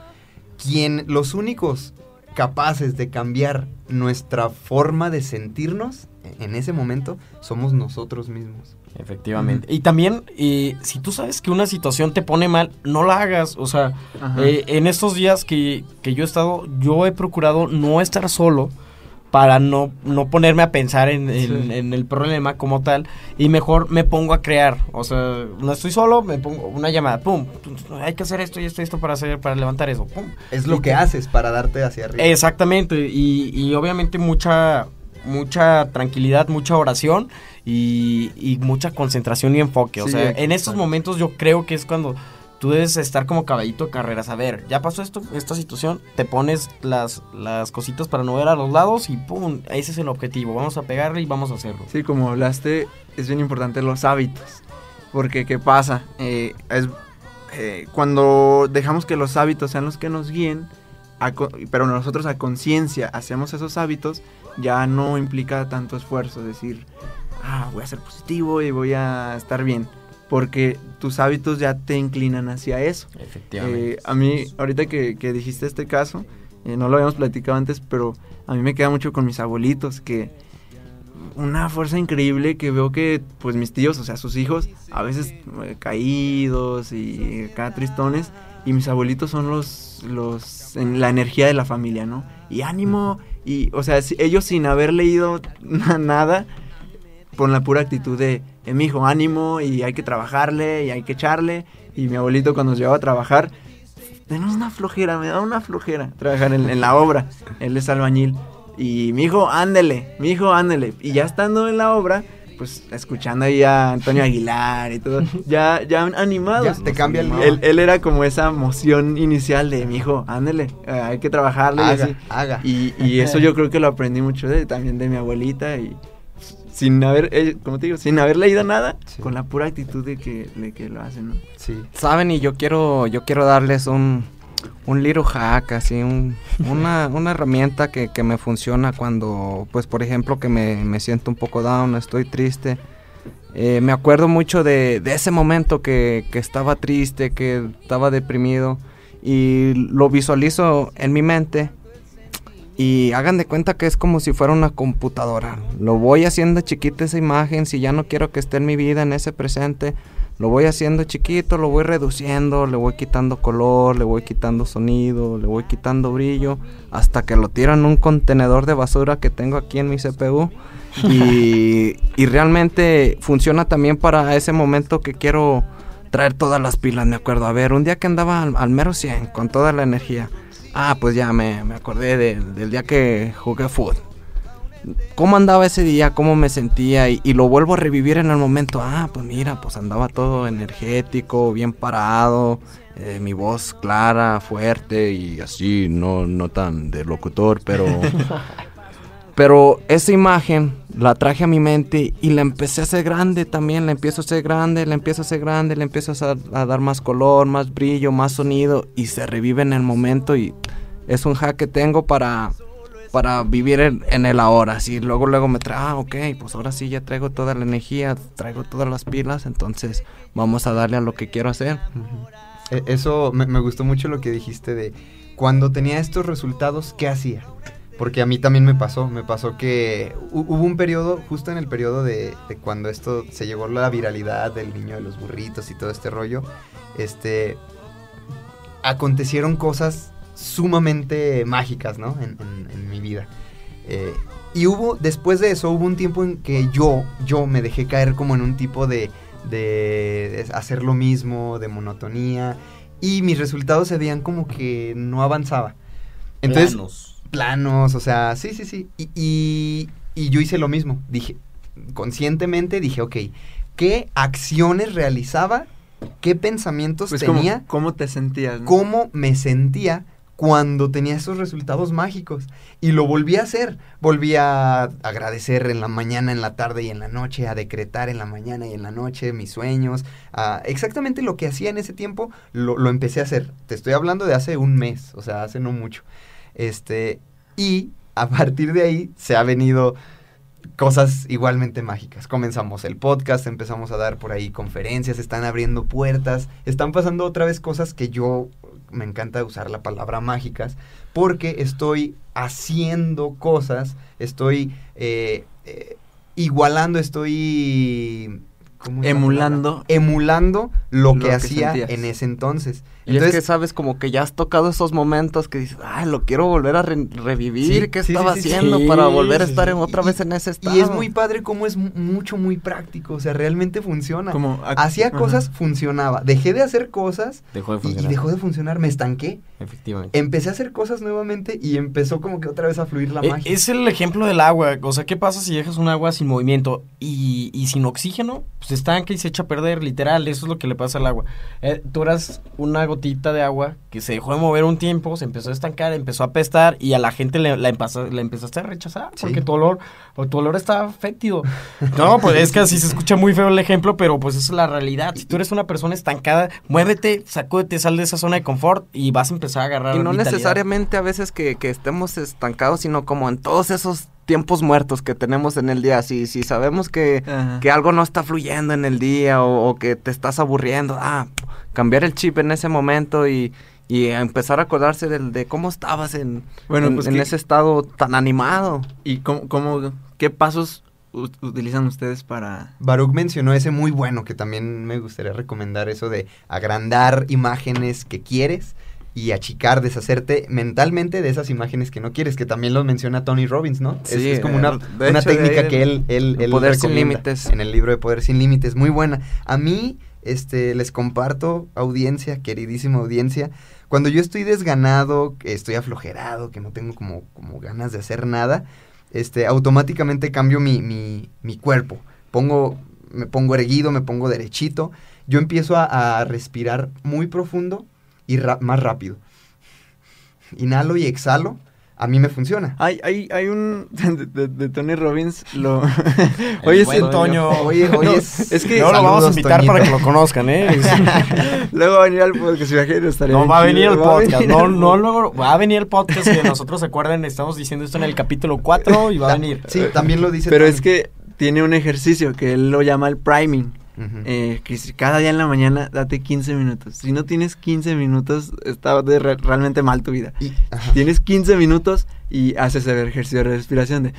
Quien, los únicos capaces de cambiar nuestra forma de sentirnos en ese momento somos nosotros mismos. Efectivamente. Y también, eh, si tú sabes que una situación te pone mal, no la hagas. O sea, eh, en estos días que, que yo he estado, yo he procurado no estar solo para no, no ponerme a pensar en, en- Sí. en el problema como tal y mejor me pongo a crear. O sea, no estoy solo, me pongo una llamada, pum, hay que hacer esto y esto y esto para hacer, para levantar eso, pum. Es lo Y que te- haces para darte hacia arriba. Exactamente, y, y obviamente mucha, mucha tranquilidad, mucha oración y, y mucha concentración y enfoque. O sea, en estos momentos yo creo que es cuando tú debes estar como caballito de carreras. A ver, ya pasó esto, esta situación, te pones las, las cositas para no ver a los lados y pum, ese es el objetivo. Vamos a pegarle y vamos a hacerlo. Sí, como hablaste, es bien importante los hábitos. Porque, ¿qué pasa? Eh, es, eh, cuando dejamos que los hábitos sean los que nos guíen, a pero nosotros a conciencia hacemos esos hábitos, ya no implica tanto esfuerzo. Decir, ah, voy a ser positivo y voy a estar bien. Porque tus hábitos ya te inclinan hacia eso. Efectivamente. Eh, a mí, ahorita que, que dijiste este caso, eh, no lo habíamos platicado antes, pero a mí me queda mucho con mis abuelitos, que una fuerza increíble que veo que, pues mis tíos, o sea, sus hijos, a veces eh, caídos y acá tristones, y mis abuelitos son los, los, en la energía de la familia, ¿no? Y ánimo, y, o sea, si- ellos sin haber leído na- nada, con la pura actitud de, eh, mi hijo, ánimo, y hay que trabajarle, y hay que echarle, y mi abuelito cuando nos llevaba a trabajar, tenemos una flojera, me da una flojera trabajar en, en la obra. Él es albañil. Y mi hijo, ándele, mi hijo, ándele. Y ya estando en la obra, pues escuchando ahí a Antonio Aguilar y todo, ya, ya animados. Ya, te cambia el él, él era como esa emoción inicial de mi hijo, ándele, eh, hay que trabajarle y Haga, así. haga. Y, y eso yo creo que lo aprendí mucho de, también de mi abuelita y sin haber, eh, como te digo, sin haber leído nada, Sí. con la pura actitud de que, de que lo hacen, ¿no? Sí. Saben, y yo quiero, yo quiero darles un, un little hack, así, un, una, una herramienta que, que me funciona cuando, pues, por ejemplo, que me, me siento un poco down, estoy triste. Eh, me acuerdo mucho de, de ese momento que, que estaba triste, que estaba deprimido, y lo visualizo en mi mente. Y hagan de cuenta que es como si fuera una computadora. Lo voy haciendo chiquita esa imagen. Si ya no quiero que esté en mi vida, en ese presente, lo voy haciendo chiquito, lo voy reduciendo, le voy quitando color, le voy quitando sonido, le voy quitando brillo, hasta que lo tiro en un contenedor de basura que tengo aquí en mi CPU. Y, y realmente funciona también para ese momento que quiero traer todas las pilas, me acuerdo. A ver, un día que andaba al, al mero 100, con toda la energía. Ah, pues ya me, me acordé de- del día que jugué fútbol. ¿Cómo andaba ese día? ¿Cómo me sentía? Y, y lo vuelvo a revivir en el momento. Ah, pues mira, pues andaba todo energético, bien parado, eh, mi voz clara, fuerte y así, no, no tan de locutor, pero... pero esa imagen la traje a mi mente y la empecé a hacer grande también, la empiezo a hacer grande, la empiezo a hacer grande, le empiezo a, dar más color, más brillo, más sonido y se revive en el momento y es un hack que tengo para para vivir en, en el ahora. Así luego, luego me trae, ah, ok, pues ahora sí ya traigo toda la energía, traigo todas las pilas, entonces vamos a darle a lo que quiero hacer. E- Eso me, me gustó mucho lo que dijiste de cuando tenía estos resultados, ¿qué hacía? Porque a mí también me pasó, me pasó que hu- hubo un periodo, justo en el periodo de, de cuando esto se llegó la viralidad del niño de los burritos y todo este rollo, este, acontecieron cosas sumamente mágicas, ¿no? En mi vida. Eh, y hubo, después de eso, hubo un tiempo en que yo, yo me dejé caer como en un tipo de, de hacer lo mismo, de monotonía, y mis resultados se veían como que no avanzaba. Entonces, Planos. Planos, o sea, sí, sí, sí. Y, y- y yo hice lo mismo. Dije, conscientemente dije, ok, ¿qué acciones realizaba? ¿Qué pensamientos Pues ¿cómo, tenía? ¿cómo te sentías? no? cómo me sentía cuando tenía esos resultados mágicos. Y lo volví a hacer. Volví a agradecer en la mañana, en la tarde y en la noche, a decretar en la mañana y en la noche mis sueños. exactamente lo que hacía en ese tiempo, lo, lo empecé a hacer. Te estoy hablando de hace un mes, o sea, hace no mucho. Este, y a partir de ahí se ha venido cosas igualmente mágicas. Comenzamos el podcast, empezamos a dar por ahí conferencias, están abriendo puertas, están pasando otra vez cosas que yo me encanta usar la palabra mágicas, porque estoy haciendo cosas, estoy eh, eh, igualando, estoy... ¿cómo es la Emulando. Emulando lo, Lo que, que hacía sentías. en ese entonces. Y es que sabes como que ya has tocado esos momentos que dices, ay, lo quiero volver a re- revivir, Sí, ¿qué sí, estaba sí, haciendo Sí, para volver a estar en otra Y- vez en ese estado? Y es muy padre cómo es mu- mucho, muy práctico, o sea, realmente funciona. Como ac- Hacía ajá. cosas, funcionaba. Dejé de hacer cosas Dejó de y- dejó de funcionar, me estanqué. Efectivamente. Empecé a hacer cosas nuevamente y empezó como que otra vez a fluir la Eh, magia. Es el ejemplo del agua. O sea, ¿qué pasa si dejas un agua sin movimiento y, y sin oxígeno? Pues se estanca y se echa a perder, literal, eso es lo que le pasa al agua. Eh, tú eras una gotita de agua que se dejó de mover un tiempo, se empezó a estancar, empezó a apestar y a la gente le, la, empezó- la empezaste a rechazar porque Sí. tu olor, o tu olor estaba fétido. No, pues es que así se escucha muy feo el ejemplo, pero pues esa es la realidad. Si tú eres una persona estancada, muévete, sacúdete, sal de esa zona de confort y vas a empezar a agarrar Y no vitalidad. necesariamente a veces que, que estemos estancados, sino como en todos esos tiempos muertos que tenemos en el día. Si, si sabemos que, que algo no está fluyendo en el día o, o que te estás aburriendo, ah, cambiar el chip en ese momento y, y empezar a acordarse del, de cómo estabas en, Bueno, en, pues en que- ese estado tan animado. ¿Y cómo, cómo- qué pasos utilizan ustedes para...? Baruch mencionó ese muy bueno que también me gustaría recomendar eso de agrandar imágenes que quieres y achicar, deshacerte mentalmente de esas imágenes que no quieres, que también lo menciona Tony Robbins, ¿no? Es- Sí, es, como una, una hecho, técnica que él, él, el él Poder sin Límites. En el libro de Poder sin Límites, muy buena. A mí, este, les comparto, audiencia, queridísima audiencia, cuando yo estoy desganado, que estoy aflojerado, que no tengo como, como ganas de hacer nada, este, automáticamente cambio mi, mi, mi cuerpo. Pongo, me pongo erguido, me pongo derechito. Yo empiezo a, a respirar muy profundo y más rápido. Inhalo y exhalo. A mí me funciona. Hay, hay, hay un... De, de- de Tony Robbins, lo... Buen ese- Toño. Oye, oye, No, es, es que- Luego lo vamos a invitar para que Toñito. lo conozcan, ¿eh? Luego va a venir al podcast, imagínate, estaría No va a venir el podcast, venir no, no, luego va a venir el podcast que nosotros se acuerdan, estamos diciendo esto en el capítulo 4 y va a venir. Sí, también lo dice Pero Tony. es que tiene un ejercicio que él lo llama el priming. Eh, si cada día en la mañana date 15 minutos. Si no tienes 15 minutos, está de re- realmente mal tu vida. Y-. Tienes 15 minutos y haces el ejercicio de respiración de...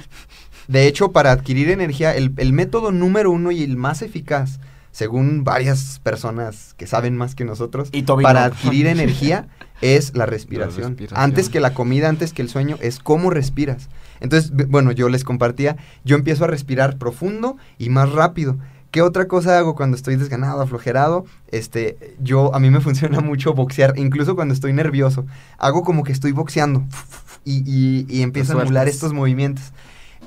De hecho, para adquirir energía, el, el método número uno y el más eficaz, según varias personas que saben más que nosotros, Y para adquirir energía es la respiración. respiración. Antes que la comida, antes que el sueño, es cómo respiras. Entonces, bueno, yo les compartía, yo empiezo a respirar profundo y más rápido. ¿Qué otra cosa hago cuando estoy desganado, aflojerado? Este, yo, a mí me funciona mucho boxear, incluso cuando estoy nervioso. Hago como que estoy boxeando y, y, y empiezo a emular estos movimientos.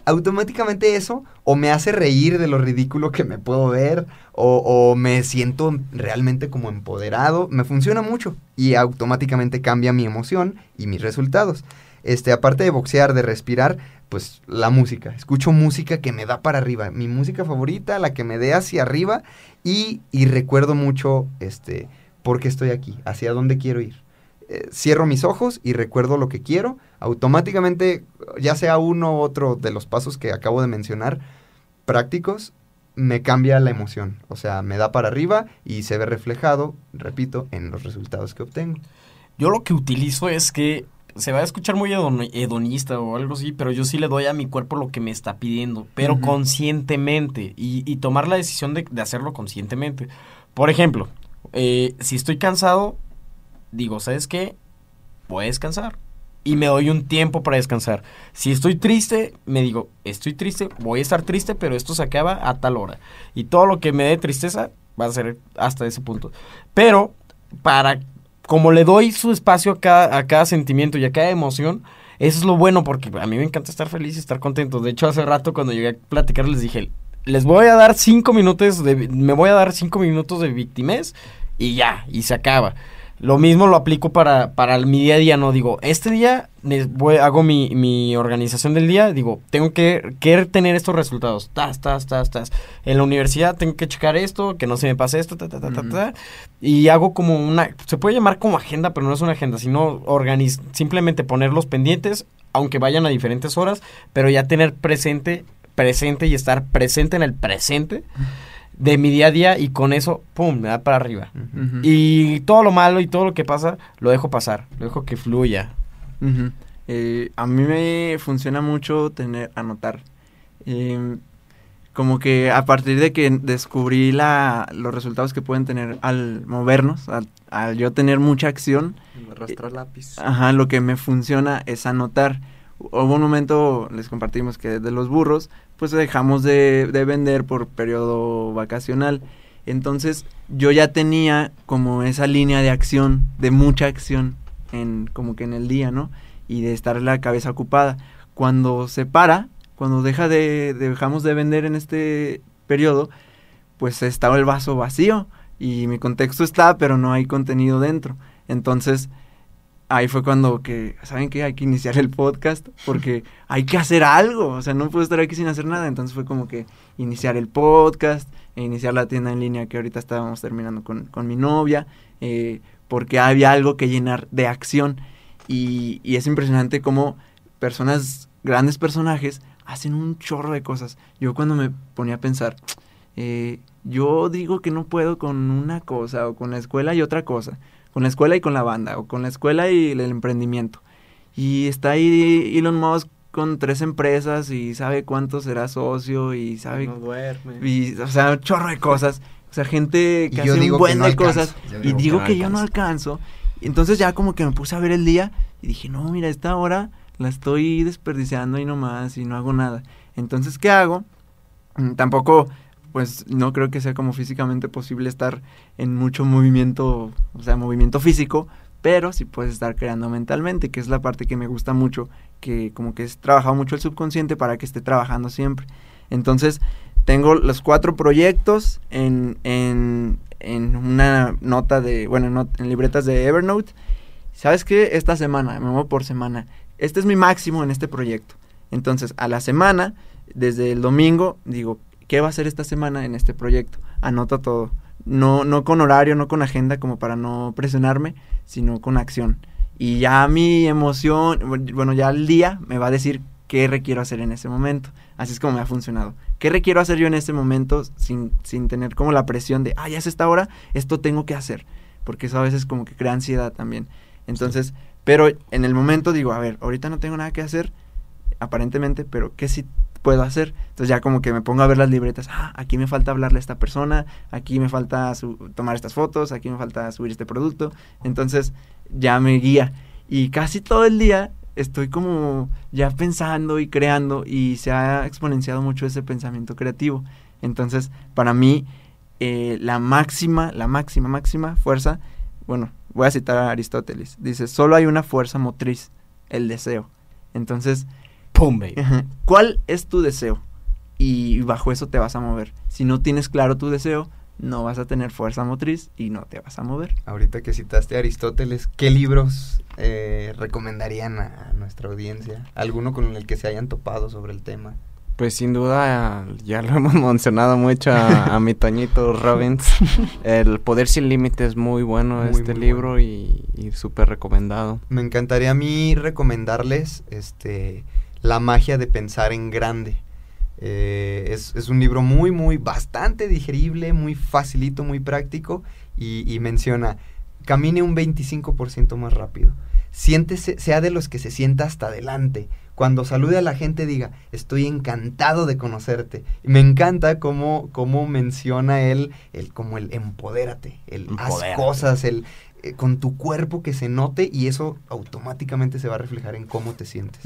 Automáticamente eso o me hace reír de lo ridículo que me puedo ver o, o me siento realmente como empoderado. Me funciona mucho y automáticamente cambia mi emoción y mis resultados. Este, aparte de boxear, de respirar, pues la música. Escucho música que me da para arriba. Mi música favorita, la que me dé hacia arriba. Y, y recuerdo mucho, este, por qué estoy aquí, hacia dónde quiero ir. Eh, cierro mis ojos y recuerdo lo que quiero. Automáticamente, ya sea uno u otro de los pasos que acabo de mencionar, prácticos, me cambia la emoción. O sea, me da para arriba y se ve reflejado, repito, en los resultados que obtengo. Yo lo que utilizo es que se va a escuchar muy hedon- hedonista o algo así, pero yo sí le doy a mi cuerpo lo que me está pidiendo, pero conscientemente y, y tomar la decisión de, de hacerlo conscientemente. Por ejemplo, eh, si estoy cansado, digo, ¿sabes qué? Voy a descansar. Y me doy un tiempo para descansar. Si estoy triste, me digo, estoy triste, voy a estar triste, pero esto se acaba a tal hora. Y todo lo que me dé tristeza va a ser hasta ese punto. Pero, para, como le doy su espacio a cada, a cada sentimiento y a cada emoción, eso es lo bueno, porque a mí me encanta estar feliz y estar contento. De hecho, hace rato cuando llegué a platicar les dije, les voy a dar cinco minutos de, me voy a dar cinco minutos de victimez y ya, y se acaba. Lo mismo lo aplico para, para mi día a día, no digo, este día voy, hago mi, mi organización del día, digo, tengo que, que tener estos resultados, tas, tas, tas, tas. En la universidad tengo que checar esto, que no se me pase esto, ta, ta, ta, ta, ta. Y hago como una, se puede llamar como agenda, pero no es una agenda, sino organiz, simplemente poner los pendientes, aunque vayan a diferentes horas, pero ya tener presente, presente y estar presente en el presente de mi día a día y con eso, pum, me da para arriba. Y todo lo malo y todo lo que pasa, lo dejo pasar, lo dejo que fluya. Eh, a mí me funciona mucho tener, anotar. Em, como que a partir de que descubrí la, los resultados que pueden tener al movernos, al, al yo tener mucha acción, Arrastrar lápiz. Ajá, lo que me funciona es anotar. Hubo un momento, les compartimos que de los burros, pues dejamos de, de vender por periodo vacacional. Entonces yo ya tenía como esa línea de acción, de mucha acción, en como que en el día, ¿no? Y de estar la cabeza ocupada. Cuando se para, cuando deja de, dejamos de vender en este periodo, pues estaba el vaso vacío y mi contexto está, pero no hay contenido dentro. Entonces, ahí fue cuando que, ¿saben qué? Hay que iniciar el podcast porque hay que hacer algo, o sea, no puedo estar aquí sin hacer nada. Entonces fue como que iniciar el podcast, e iniciar la tienda en línea que ahorita estábamos terminando con, con mi novia, eh, porque había algo que llenar de acción. Y, y es impresionante cómo personas, grandes personajes, hacen un chorro de cosas. Yo cuando me ponía a pensar, eh, yo digo que no puedo con una cosa o con la escuela y otra cosa, con la escuela y con la banda o con la escuela y el emprendimiento. Y está ahí Elon Musk con tres empresas y sabe cuánto será socio y sabe... No duerme. Y, o sea, un chorro de cosas. O sea, gente que Y hace un buen no de alcanzo. cosas. Yo Y digo que no yo no alcanzo. Y Entonces ya como que me puse a ver el día y dije, no, mira, esta hora la estoy desperdiciando y nomás y no hago nada. Entonces, ¿qué hago? Mm, Tampoco, pues no creo que sea como físicamente posible estar en mucho movimiento, o sea, movimiento físico, pero sí puedes estar creando mentalmente, que es la parte que me gusta mucho, que como que es trabajado mucho el subconsciente para que esté trabajando siempre. Entonces, tengo los cuatro proyectos en, en, en una nota de, bueno, en libretas de Evernote. ¿Sabes qué? Esta semana, me muevo por semana. Este es mi máximo en este proyecto. Entonces, a la semana, desde el domingo, digo, ¿qué va a hacer esta semana en este proyecto? Anoto todo. No, no con horario, no con agenda, como para no presionarme, sino con acción. Y ya mi emoción, bueno, ya el día me va a decir qué requiero hacer en ese momento. Así es como me ha funcionado. ¿Qué requiero hacer yo en este momento sin, sin tener como la presión de, ah, ya es esta hora, esto tengo que hacer? Porque eso a veces como que crea ansiedad también. Entonces, pero en el momento digo, a ver, ahorita no tengo nada que hacer, aparentemente, pero ¿qué sí puedo hacer? Entonces ya como que me pongo a ver las libretas, ah, aquí me falta hablarle a esta persona, aquí me falta tomar estas fotos, aquí me falta subir este producto. Entonces ya me guía. Y casi todo el día estoy como ya pensando y creando y se ha exponenciado mucho ese pensamiento creativo. Entonces, para mí, eh, la máxima, la máxima, máxima fuerza, bueno, voy a citar a Aristóteles, dice, solo hay una fuerza motriz, el deseo. Entonces, ¡Pum, baby! Ajá. ¿Cuál es tu deseo? Y bajo eso te vas a mover. Si no tienes claro tu deseo, no vas a tener fuerza motriz y no te vas a mover. Ahorita que citaste a Aristóteles, ¿qué libros eh, recomendarían a, nuestra audiencia? ¿Alguno con el que se hayan topado sobre el tema? Pues sin duda, ya lo hemos mencionado mucho a, a mi Toñito Robbins. El Poder Sin Límites es muy bueno Muy, este muy libro y, y súper recomendado. Me encantaría a mí recomendarles este, La magia de pensar en grande. Eh, es, es un libro muy, muy, bastante digerible, muy facilito, muy práctico y, y menciona, camine un 25% más rápido. Siéntese, sea de los que se sienta hasta adelante. Cuando salude a la gente diga, estoy encantado de conocerte. Y me encanta cómo, cómo menciona él el, como el empodérate, el haz Empodérate. cosas, el eh, con tu cuerpo que se note y eso automáticamente se va a reflejar en cómo te sientes.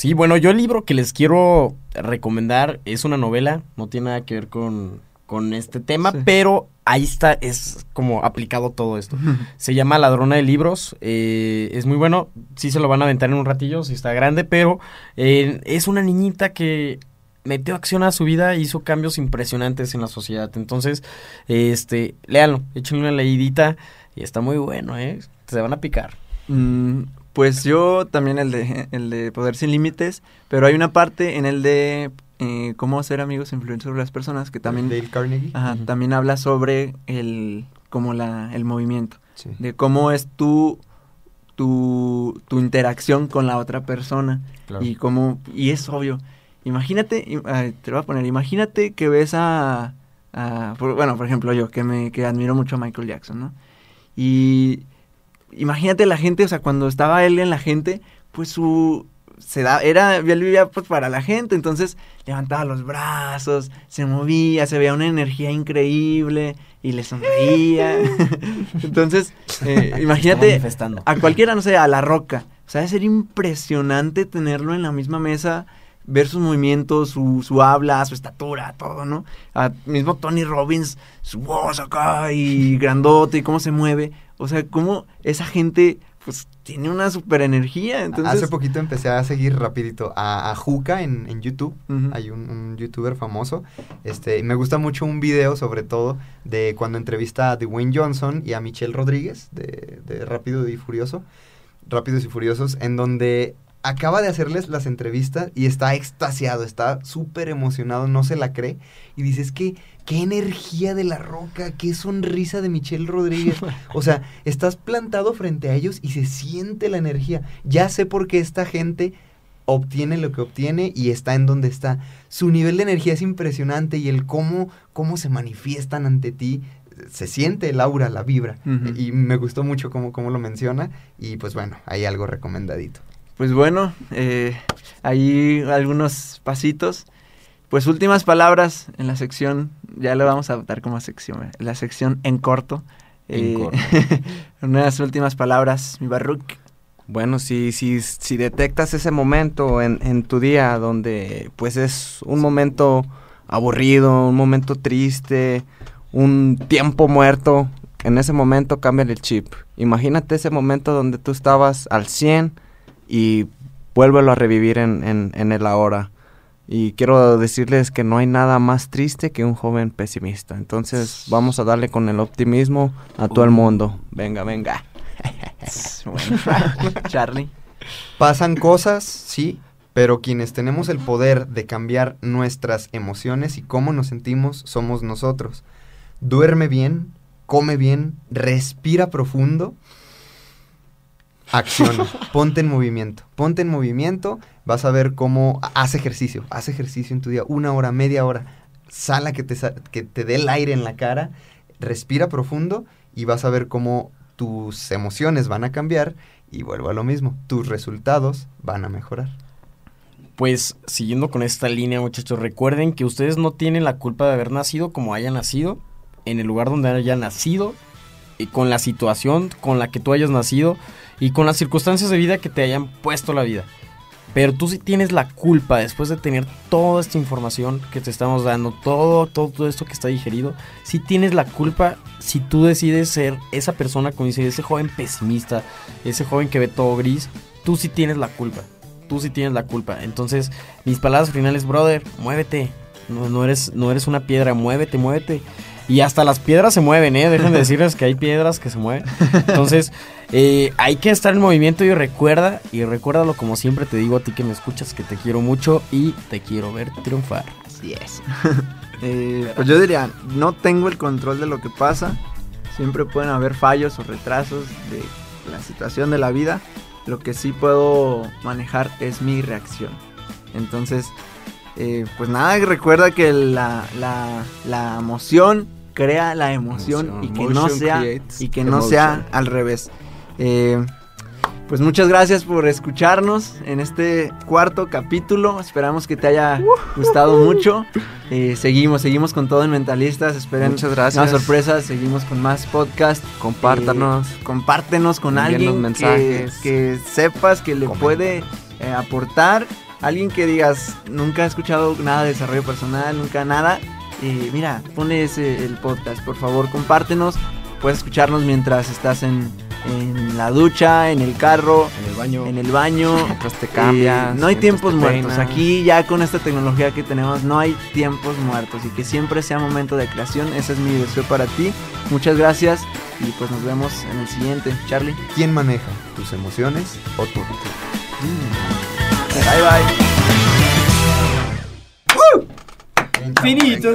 Sí, bueno, yo el libro que les quiero recomendar es una novela, no tiene nada que ver con, con este tema, Sí. pero ahí está, es como aplicado todo esto. Se llama Ladrona de Libros, eh, es muy bueno, sí se lo van a aventar en un ratillo, si está grande, pero eh, es una niñita que metió acción a su vida e hizo cambios impresionantes en la sociedad. Entonces, este, léanlo, échenle una leidita y está muy bueno, ¿eh? Se van a picar. Mm, pues yo también el de, el de Poder Sin Límites, pero hay una parte en el de eh, cómo ser amigos e influir sobre las personas que también, Dale Carnegie. ajá, también habla sobre el, como la, el movimiento, Sí. de cómo es tu, tu, tu interacción con la otra persona. Y como, y es obvio. Imagínate, te lo voy a poner, imagínate que ves a, a- por- bueno, por ejemplo yo, que me, que admiro mucho a Michael Jackson, ¿no? Y imagínate la gente, o sea, cuando estaba él en la gente, pues su, se da, era, él vivía pues para la gente, entonces levantaba los brazos, se movía, se veía una energía increíble y le sonreía. entonces, eh, imagínate manifestando. a cualquiera, no sé, a La Roca. O sea, debe ser impresionante tenerlo en la misma mesa, ver sus movimientos, su, su habla, su estatura, todo, ¿no? A mismo Tony Robbins, su voz acá y grandote y cómo se mueve. O sea, cómo esa gente pues tiene una super energía. Entonces, Hace poquito empecé a seguir rapidito a, a Juca en, en YouTube. Hay un, un youtuber famoso. Este, y me gusta mucho un video, sobre todo, de cuando entrevista a Dwayne Johnson y a Michelle Rodríguez, de, de Rápido y Furioso. Rápidos y Furiosos, en donde acaba de hacerles las entrevistas y está extasiado, está súper emocionado, no se la cree. Y dices que qué energía de la roca, qué sonrisa de Michelle Rodríguez. O sea, estás plantado frente a ellos y se siente la energía. Ya sé por qué esta gente obtiene lo que obtiene y está en donde está. Su nivel de energía es impresionante y el cómo, cómo se manifiestan ante ti. Se siente el aura, la vibra. Y me gustó mucho cómo, cómo lo menciona. Y pues bueno, hay algo recomendadito. Pues bueno, eh, ahí algunos pasitos. Pues últimas palabras en la sección, ya le vamos a adaptar como sección, la sección en corto. En Eh, corto. unas últimas palabras, mi Barruk. Bueno, si, si, si detectas ese momento en, en tu día donde pues es un momento aburrido, un momento triste, un tiempo muerto, en ese momento cambia el chip. Imagínate ese momento donde tú estabas al 100 y vuélvelo a revivir en, en, en el ahora. Y quiero decirles que no hay nada más triste que un joven pesimista. Entonces vamos a darle con el optimismo a todo el mundo. Venga, venga. Bueno, Charlie. Pasan cosas, sí, pero quienes tenemos el poder de cambiar nuestras emociones y cómo nos sentimos somos nosotros. Duerme bien, come bien, respira profundo, acciona, ponte en movimiento, ponte en movimiento, vas a ver cómo haz ejercicio, haz ejercicio en tu día, una hora, media hora, sala que te, que te dé el aire en la cara, respira profundo y vas a ver cómo tus emociones van a cambiar y vuelvo a lo mismo, tus resultados van a mejorar. Pues siguiendo con esta línea, muchachos, recuerden que ustedes no tienen la culpa de haber nacido como hayan nacido, en el lugar donde hayan nacido, con la situación con la que tú hayas nacido y con las circunstancias de vida que te hayan puesto la vida. Pero tú sí tienes la culpa después de tener toda esta información que te estamos dando, todo, todo, todo esto que está digerido. Sí tienes la culpa si tú decides ser esa persona, como dice, ese joven pesimista, ese joven que ve todo gris. Tú sí tienes la culpa. Tú sí tienes la culpa. Entonces, mis palabras finales, brother, muévete. No, no, eres, no eres una piedra, muévete, muévete. Y hasta las piedras se mueven, ¿eh? Dejen de decirles que hay piedras que se mueven. Entonces, eh, hay que estar en movimiento y recuerda, y recuérdalo como siempre te digo a ti que me escuchas, que te quiero mucho y te quiero ver triunfar. Así es. Eh, pues yo diría, no tengo el control de lo que pasa. Siempre pueden haber fallos o retrasos de la situación de la vida. Lo que sí puedo manejar es mi reacción. Entonces, eh, pues nada, recuerda que la, la, la emoción crea la emoción, Emoción. y que no sea y que no sea al revés. Eh, pues muchas gracias por escucharnos en este cuarto capítulo. Esperamos que te haya gustado mucho. Eh, seguimos, seguimos con todo en Mentalistas. Esperen Muchas gracias. más sorpresas. Seguimos con más podcast. Compártanos. Eh, compártenos con alguien que, mensajes. que sepas que le Comenta. puede eh, aportar. Alguien que digas, nunca ha escuchado nada de desarrollo personal, nunca nada. Eh, mira, ponle ese, el podcast, por favor, compártenos. Puedes escucharnos mientras estás en, en la ducha, en el carro, En el baño. en el baño. Mientras te cambias, Eh, no hay tiempos muertos. Aquí ya con esta tecnología que tenemos no hay tiempos muertos y que siempre sea momento de creación. Ese es mi deseo para ti. Muchas gracias y pues nos vemos en el siguiente. Charlie. ¿Quién maneja tus emociones o tú? Bye bye. Finito.